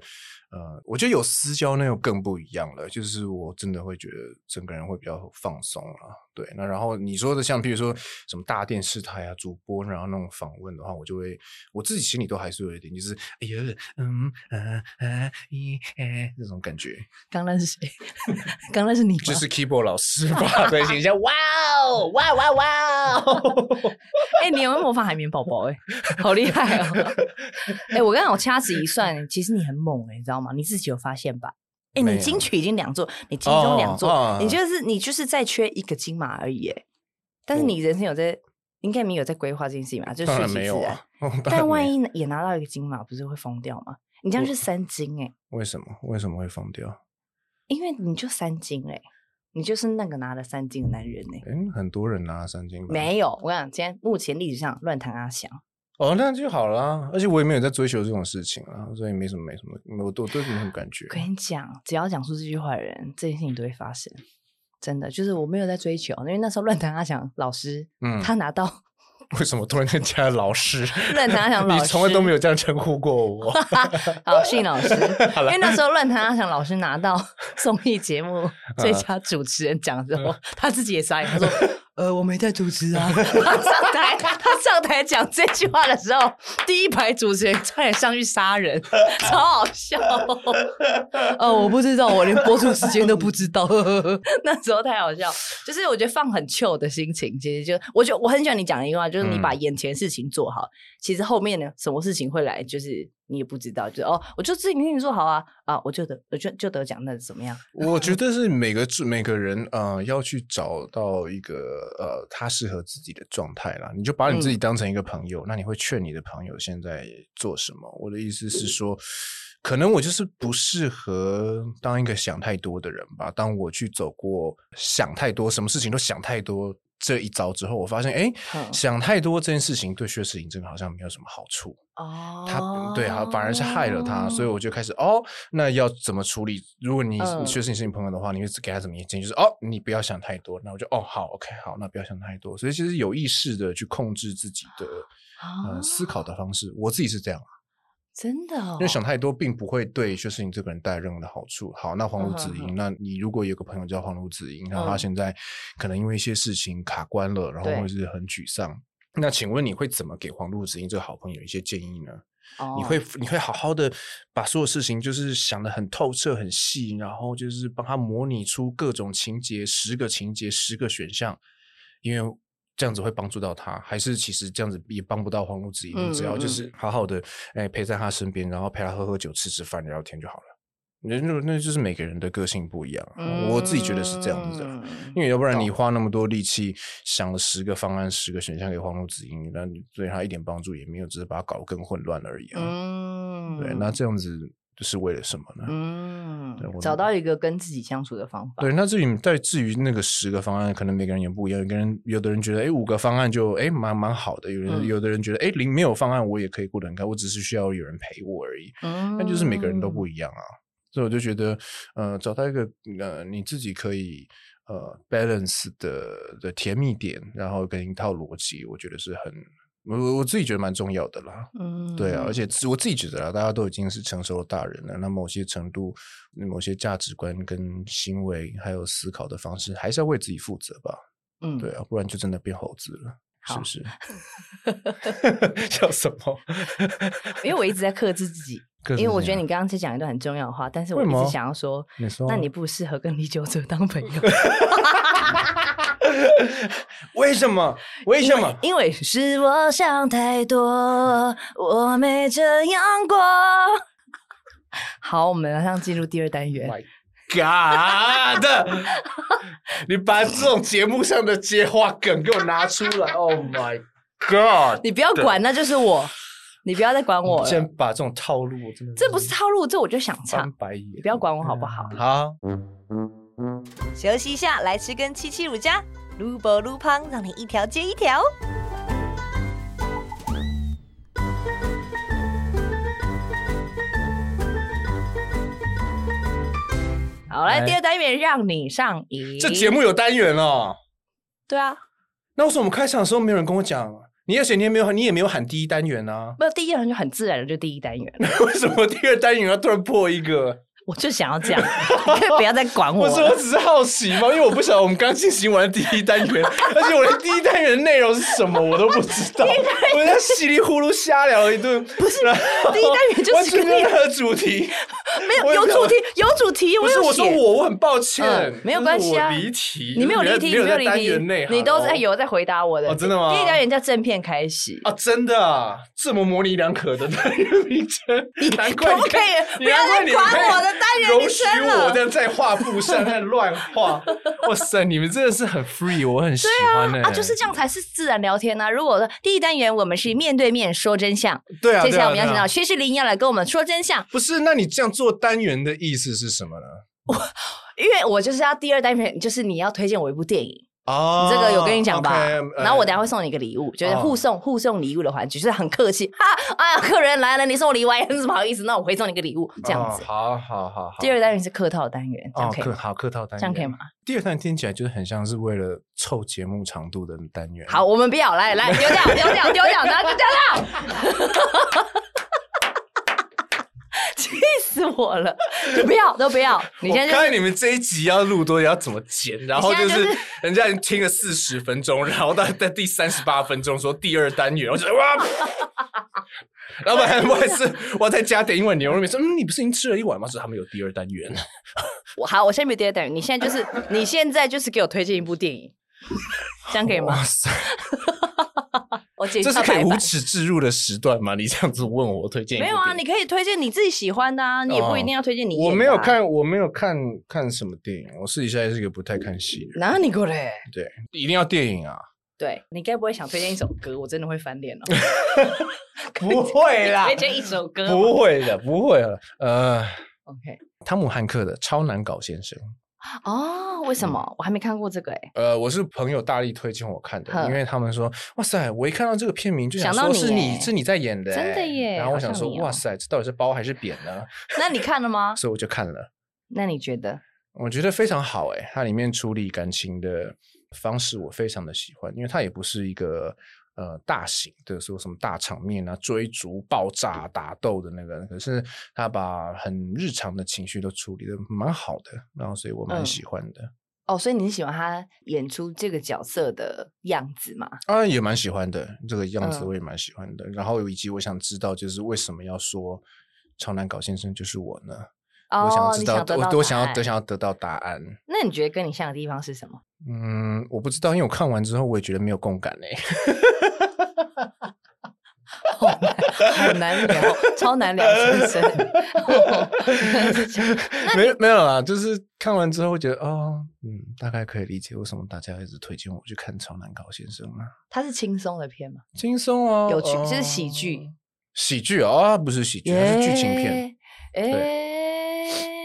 呃，我觉得有私交那又更不一样了。就是我真的会觉得整个人会比较放松啊。对，那然后你说的像，比如说什么大电视台啊，主播，然后那种访问的话，我就会我自己心里都还是有一点，就是哎呀，嗯嗯嗯，咦，哎，这种感觉。刚刚是谁？刚刚是你？就是 keyboard 老师吧？对，形象。哇哦，哇哇哇哦！哎，你有没有模仿海绵宝宝？哎，好厉害哦！哎，我刚刚我掐指一算，其实你很猛哎，你知道吗？你自己有发现吧？哎，你金曲已经两座，你金钟两座，你就是你就是再缺一个金马而已。哎，但是你人生有在，应该没有在规划这件事情吧？就顺其自然。但万一也拿到一个金马，不是会疯掉吗？你这样是三金哎。为什么？为什么会疯掉？因为你就三金哎，你就是那个拿了三金的男人哎。嗯，很多人拿了三金。没有，我跟你讲，今天目前历史上乱弹阿翔。哦，那就好了，而且我也没有在追求这种事情啊，所以没什么，没什么，我都对什么很感觉。跟你讲，只要讲出这句话的人，这件事情都会发生，真的，就是我没有在追求，因为那时候乱弹阿翔老师，嗯，他拿到。为什么突然间加了老师？乱弹阿翔老师，你从来都没有这样称呼过我。好，信老师。因为那时候乱弹阿翔老师拿到综艺节目最佳主持人奖之后，嗯、他自己也傻眼，他说。呃，我没在主持啊。他上台，他上台讲这句话的时候，第一排主持人差点上去杀人，超好笑。呃，我不知道，我连播出时间都不知道。那时候太好笑，就是我觉得放很 chill 的心情，其实就我觉得我很喜欢你讲的一句话，就是你把眼前事情做好，嗯、其实后面呢，什么事情会来，就是。你也不知道，就哦，我就自己跟你说好啊啊，我就得，我就就得奖，那是怎么样？我觉得是每个每个人呃，要去找到一个呃，他适合自己的状态啦。你就把你自己当成一个朋友，嗯、那你会劝你的朋友现在做什么？我的意思是说，可能我就是不适合当一个想太多的人吧。当我去走过想太多，什么事情都想太多。这一招之后，我发现，哎，嗯、想太多这件事情对薛世颖真的好像没有什么好处哦。他对啊，反而是害了他，所以我就开始哦，那要怎么处理？如果你薛世颖是你朋友的话，你会给他怎么意见？就是哦，你不要想太多。那我就哦，好，OK，好，那不要想太多。所以其实有意识的去控制自己的、哦、呃思考的方式，我自己是这样。真的、哦，因为想太多并不会对薛世隐这个人带来任何的好处。好，那黄路梓茵，嗯、那你如果有个朋友叫黄路梓茵，然后他现在可能因为一些事情卡关了，然后或是很沮丧，那请问你会怎么给黄路梓茵这个好朋友一些建议呢？哦、你会你会好好的把所有事情就是想得很透彻、很细，然后就是帮他模拟出各种情节，十个情节，十个选项，因为。这样子会帮助到他，还是其实这样子也帮不到黄路梓茵？嗯嗯嗯，只要就是好好的哎陪在他身边，然后陪他喝喝酒、吃吃饭、聊聊天就好了。那那那就是每个人的个性不一样，嗯、我自己觉得是这样子的。因为要不然你花那么多力气想了十个方案、十个选项给黄路子英，那对他一点帮助也没有，只是把他搞得更混乱而已啊。嗯，对，那这样子。就是为了什么呢？嗯，找到一个跟自己相处的方法。对，那至于在至于那个十个方案，可能每个人也不一样。有个人，有的人觉得，哎，五个方案就哎蛮蛮好的。有人，嗯、有的人觉得，哎，零没有方案我也可以过得很开，我只是需要有人陪我而已。嗯，那就是每个人都不一样啊。所以我就觉得，呃，找到一个呃你自己可以呃 balance 的的甜蜜点，然后跟一套逻辑，我觉得是很。我我自己觉得蛮重要的啦，嗯，对啊，而且我自己觉得啊，大家都已经是成熟的大人了，那某些程度、某些价值观跟行为，还有思考的方式，还是要为自己负责吧，嗯，对啊，不然就真的变猴子了，是不是？笑什么？因为我一直在克制自己，因为我觉得你刚刚在讲一段很重要的话，但是我一直想要说，你说，那你不适合跟李九哲当朋友。为什么？为什么？因为，是我想太多，我没这样过。好，我们马上进入第二单元。My God！你把这种节目上的接话梗给我拿出来。Oh my God！你不要管，那就是我。你不要再管我了。先把这种套路，真的这不是套路，这我就想唱。白眼，你不要管我好不好？嗯、好。休息一下，来吃根七七乳加，卤薄撸胖，让你一条接一条。好，来第二单元，让你上瘾。这节目有单元哦。对啊。那为什么我们开场的时候没有人跟我讲？你而且你也没有，你也没有喊第一单元啊。没有第一单元就很自然的就第一单元。为什么第二单元要突然破一个？我就想要这样，可以不要再管我。不是，我只是好奇嘛，因为我不晓得我们刚进行完第一单元，而且我连第一单元的内容是什么我都不知道，我在稀里糊涂瞎聊一顿。不是，第一单元就是没有任何主题，没有有主题，有主题。不是我说我，我很抱歉，没有关系啊。离题，你没有离题，你没有离题，你都在有在回答我的。哦，真的吗？第一单元叫正片开始啊，真的啊，这么模棱两可的单元名称，难怪可不可以不要再管我的单元名称。我这样在画布上在乱画，哇塞！你们真的是很 free，我很喜欢呢、欸。啊，就是这样才是自然聊天呢、啊。如果说第一单元我们是面对面说真相，对啊，接下来我们要请到薛仕凌要来跟我们说真相。不是，那你这样做单元的意思是什么呢？我 因为我就是要第二单元，就是你要推荐我一部电影。哦，这个有跟你讲吧？Okay, 然后我等下会送你一个礼物，呃、就是互送互送礼物的环节，就是很客气哈。哎呀，客人来了，你送我礼物也很不好意思，那我会送你一个礼物，这样子。哦、好好好好。第二单元是客套单元，这样可以吗？好客套单元，这样可以吗？第二单元听起来就是很像是为了凑节目长度的单元。好，我们不要来来丢掉丢掉丢掉，然后就丢掉。气死我了！都不要，都不要。你现在、就是、看你们这一集要录多，要怎么剪？然后就是人家已经听了四十分钟，然后到在第三十八分钟说第二单元，我觉得哇！老板，不好意思，我要再加点一碗牛肉面。说，嗯，你不是已经吃了一碗吗？说他们有第二单元。我好，我现在没有第二单元。你现在就是，你现在就是给我推荐一部电影，这样可以吗？哇塞！这是可以无耻置入的时段吗？你这样子问我，我推荐没有啊？你可以推荐你自己喜欢的啊，你也不一定要推荐你、啊哦。我没有看，我没有看看什么电影。我私底下也是一个不太看戏的。哪里过来？对，一定要电影啊！对，你该不会想推荐一首歌？我真的会翻脸哦。不会啦，推荐一首歌？不会的，不会了。呃，OK，汤姆汉克的《超难搞先生》。哦，为什么、嗯、我还没看过这个？哎，呃，我是朋友大力推荐我看的，因为他们说，哇塞，我一看到这个片名就想说是你，你是你在演的，真的耶。然后我想说，哇塞，这到底是包还是扁呢？那你看了吗？所以我就看了。那你觉得？我觉得非常好，哎，它里面处理感情的方式我非常的喜欢，因为它也不是一个。呃，大型的说什么大场面啊，追逐、爆炸、打斗的那个，可是他把很日常的情绪都处理的蛮好的，然后所以我蛮喜欢的。嗯。哦，所以你喜欢他演出这个角色的样子吗？啊，也蛮喜欢的，这个样子我也蛮喜欢的。嗯。然后以及我想知道，就是为什么要说超难搞先生就是我呢？哦，我想知道，道我我想要得想要得到答案。那你觉得跟你像的地方是什么？嗯，我不知道，因为我看完之后我也觉得没有共感哎。好难，好难聊，超难聊，先生。没没有啦，就是看完之后会觉得哦，嗯，大概可以理解为什么大家一直推荐我去看《超难搞先生》啊。它是轻松的片吗？轻松哦，有趣，就是喜剧。喜剧啊，不是喜剧，它是剧情片。哎、欸。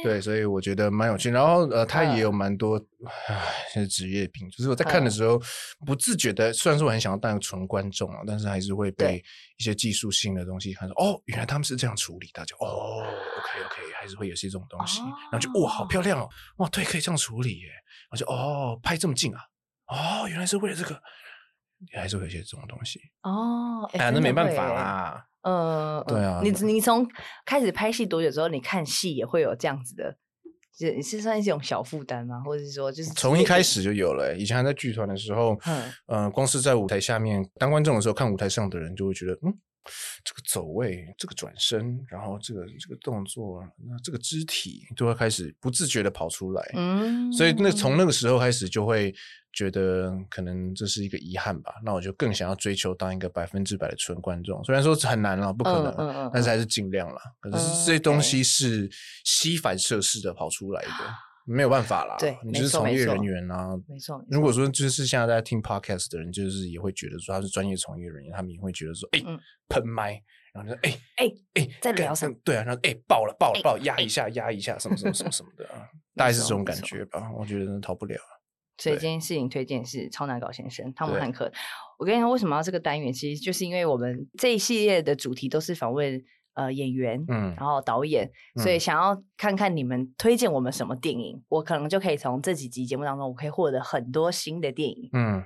对，所以我觉得蛮有趣。然后呃，他也有蛮多唉，是职业病。就是我在看的时候，不自觉的，虽然说我很想要当个纯观众啊，但是还是会被一些技术性的东西看说，哦，原来他们是这样处理大家哦，OK OK，还是会有些这种东西。然后就哇，好漂亮哦，哇，对，可以这样处理耶。然后就哦，拍这么近啊，哦，原来是为了这个，还是会有些这种东西。哦，哎，那没办法啦。呃，对啊，你你从开始拍戏多久之后，你看戏也会有这样子的，是是算是一种小负担吗？或者是说，就是从一开始就有了、欸。以前还在剧团的时候，嗯，呃，光是在舞台下面当观众的时候，看舞台上的人就会觉得，嗯，这个走位，这个转身，然后这个这个动作，那这个肢体，就会开始不自觉的跑出来。嗯，所以那从那个时候开始就会。觉得可能这是一个遗憾吧，那我就更想要追求当一个百分之百的纯观众。虽然说很难了，不可能，嗯嗯嗯、但是还是尽量了。可是这些东西是吸反射式的跑出来的，嗯、没有办法啦。对，你就是从业人员啊。没错。如果说就是现在在听 podcast 的人，就是也会觉得说他是专业从业人员，他们也会觉得说，哎、欸，喷麦、嗯，然后就说，哎哎哎，在聊什么？对啊，然后哎，爆了爆了爆了，压一下压一下，什么什么什么什么的啊，大概是这种感觉吧。我觉得真的逃不了。所以今天事情推荐是超难搞先生汤姆汉克。我跟你说，为什么要这个单元？其实就是因为我们这一系列的主题都是访问呃演员，嗯，然后导演，所以想要看看你们推荐我们什么电影，嗯、我可能就可以从这几集节目当中，我可以获得很多新的电影，嗯，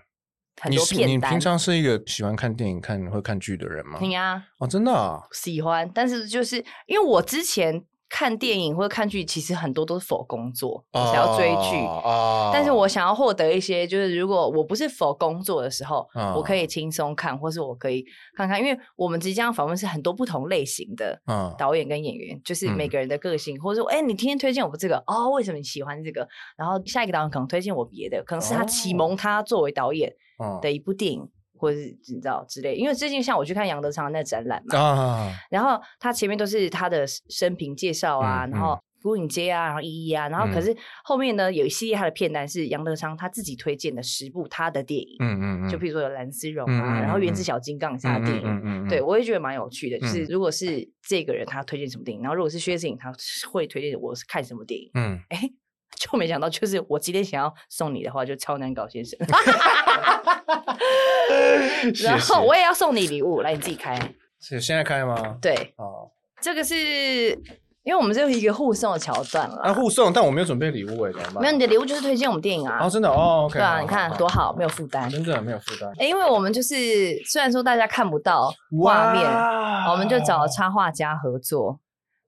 很多片你平常是一个喜欢看电影、看会看剧的人吗？听啊，哦，真的啊，喜欢。但是就是因为我之前。看电影或者看剧，其实很多都是 for 工作，我才要追剧。哦，但是我想要获得一些，就是如果我不是 for 工作的时候，哦我可以轻松看，或是我可以看看，因为我们即将访问是很多不同类型的嗯导演跟演员，就是每个人的个性，或者说，哎，你今天推荐我这个，哦，为什么你喜欢这个？然后下一个导演可能推荐我别的，可能是他启蒙他作为导演嗯的一部电影。或者是你知道之类，因为最近像我去看杨德昌那展览嘛，啊，然后他前面都是他的生平介绍啊，嗯然后牯岭街啊，然后一一啊，然后可是后面呢有一系列他的片单是杨德昌他自己推荐的十部他的电影，嗯嗯嗯，就譬如说有蓝丝绒啊，然后原子小金刚也是他的电影，嗯嗯嗯。对我也觉得蛮有趣的。就是如果是这个人他推荐什么电影，然后如果是薛之颖他会推荐我是看什么电影，嗯，哎，就没想到就是我今天想要送你的话，就超难搞先生。然后我也要送你礼物，来你自己开。是现在开吗？对，哦，这个是因为我们这有一个互送的桥段了。啊，互送，但我没有准备礼物哎，怎么办？没有你的礼物就是推荐我们电影啊。哦，真的哦，OK，对啊，你看多好，没有负担。真的没有负担。哎，因为我们就是虽然说大家看不到画面，我们就找插画家合作，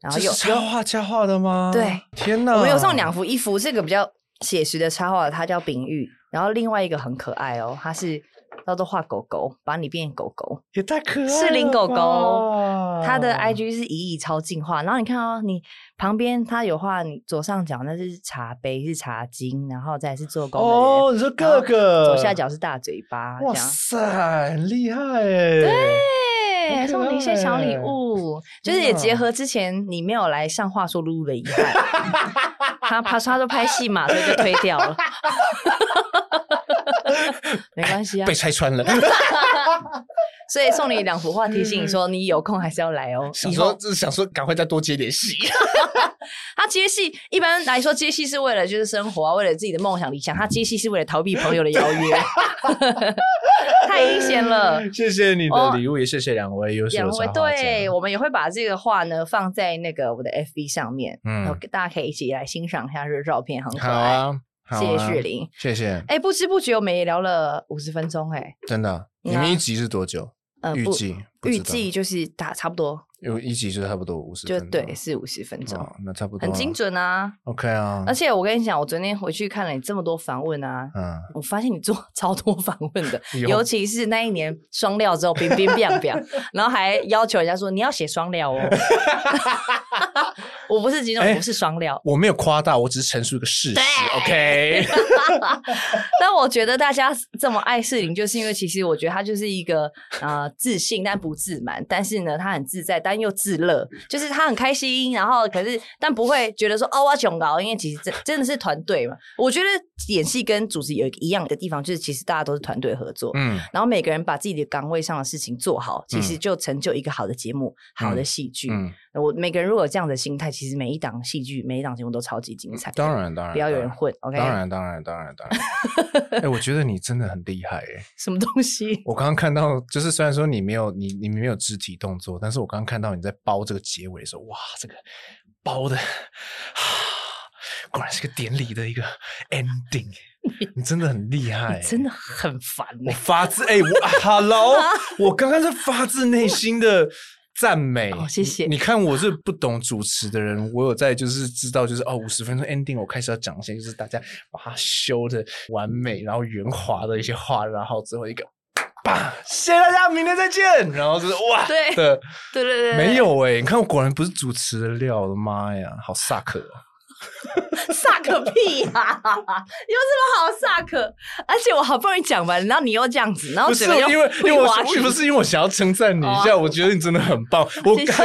然后有插画家画的吗？对，天哪，我们有送两幅一幅，这个比较写实的插画，它叫丙玉，然后另外一个很可爱哦，它是。叫做画狗狗，把你变狗狗，也太可爱了。是林狗狗，它的 IG 是一亿超进化。然后你看哦，你旁边它有画，你左上角那是茶杯，是茶巾，然后再是做工。哦，你说哥哥，左下角是大嘴巴。哇塞，很厉害哎！对，送你一些小礼物，就是也结合之前你没有来上话说露露的遗憾。他他说他都拍戏嘛，所以就推掉了。没关系啊，被拆穿了。所以送你两幅画，提醒你说你有空还是要来哦。想说就是想说，赶快再多接点戏。他接戏一般来说接戏是为了就是生活啊，为了自己的梦想理想。他接戏是为了逃避朋友的邀约，太阴险了。谢谢你的礼物，也谢谢两位优秀的插画家。对，我们也会把这个画呢放在那个我的 FB 上面，嗯，然后大家可以一起来欣赏一下这个照片，很可爱。好啊，谢谢雪玲，谢谢。哎，不知不觉我们也聊了五十分钟，哎，真的。你们一集是多久？呃，预计预计就是打差不多，有一集就差不多五十分钟，就对，四五十分钟，那差不多，很精准啊。OK 啊，而且我跟你讲，我昨天回去看了你这么多访问啊，嗯，我发现你做 超多访问的，尤其是那一年双料之后，冰冰变变，然后还要求人家说你要写双料哦。我不是金钟，不是双料，我没有夸大，我只是陈述一个事实。OK，但我觉得大家这么爱士林，就是因为其实我觉得他就是一个呃自信但不自满，但是呢他很自在但又自乐，就是他很开心，然后可是但不会觉得说哦我穷搞，因为其实真真的是团队嘛。我觉得演戏跟组织有一个一样的地方，就是其实大家都是团队合作，嗯，然后每个人把自己的岗位上的事情做好，其实就成就一个好的节目、嗯、好的戏剧。嗯，我每个人如果有这样的心态，其实每一档戏剧、每一档节目都超级精彩。当然，当然，不要有人混。OK，当然，当然，当然，当然。哎、欸，我觉得你真的很厉害哎。什么东西？我刚刚看到，就是虽然说你没有你你没有肢体动作，但是我刚刚看到你在包这个结尾的时候，哇，这个包的，果然是个典礼的一个 ending。你真的很厉害，真的很烦。我发自哎、欸，我 Hello，我刚刚是发自内心的。赞美，哦，谢谢。你看我是不懂主持的人，我有在就是知道就是哦，五十分钟 ending，我开始要讲一些就是大家把它修的完美，然后圆滑的一些话，然后最后一个，吧，谢谢大家，明天再见。然后就是哇，对对对对，没有哎、欸，你看我果然不是主持的料，我的妈呀，好萨克哦。萨克屁呀、啊！有什么好萨克？而且我好不容易讲完，然后你又这样子，然后不是因为因为我不是因为我想要称赞你一下，哦、我觉得你真的很棒。我刚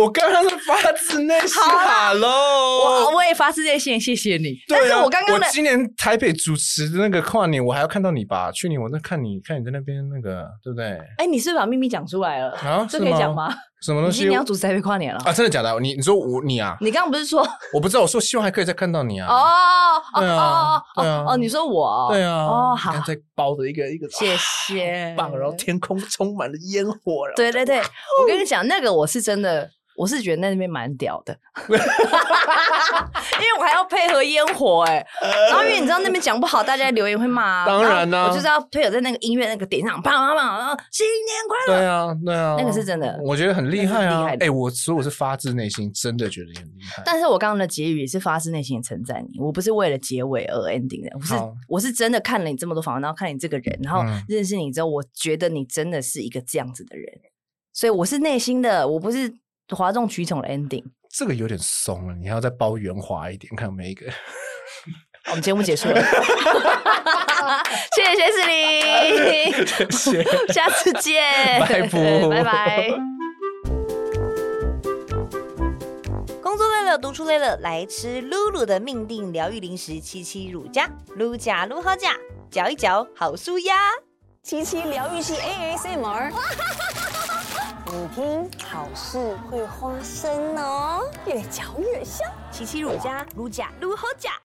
我刚刚是发自内心哈喽，发自内心谢谢你。对啊、但是我刚刚我今年台北主持的那个跨年，我还要看到你吧？去年我在看你看你在那边那个，对不对？哎，你是不是把秘密讲出来了啊？这可以讲吗？什么东西？你要主持台北跨年了啊？真的假的？你你说我你啊？你刚刚不是说我不知道？我说希望还可以再看到你啊！哦，对啊，对啊，哦，你说我？对啊，哦，好，在包的一个一个，谢谢，棒！然后天空充满了烟火，对对对，我跟你讲，那个我是真的。我是觉得那边蛮屌的，因为我还要配合烟火哎、欸，然后因为你知道那边讲不好，大家留言会骂啊。当然呢、啊，我就是要配合在那个音乐那个点上，砰砰砰，然后新年年快乐。对啊，对啊，那个是真的，我觉得很厉害啊。哎、欸，我所以我是发自内心真的觉得很厉害。但是我刚刚的结语也是发自内心的称赞你，我不是为了结尾而 ending 的，我是我是真的看了你这么多访问，然后看你这个人，然后认识你之后，我觉得你真的是一个这样子的人，所以我是内心的，我不是哗众取宠的 ending。这个有点松了，你还要再包圆滑一点，看每一个。我们节目结束了，谢谢学士林，谢谢，下次见，拜拜，拜拜。工作累了，读书累了，来吃露露的命定疗愈零食七七乳加，露加露好加，嚼一嚼好舒压，七七疗愈系 ASMR。你听，好事会发生哦，越嚼越香。琪琪乳加，乳甲，乳喉甲。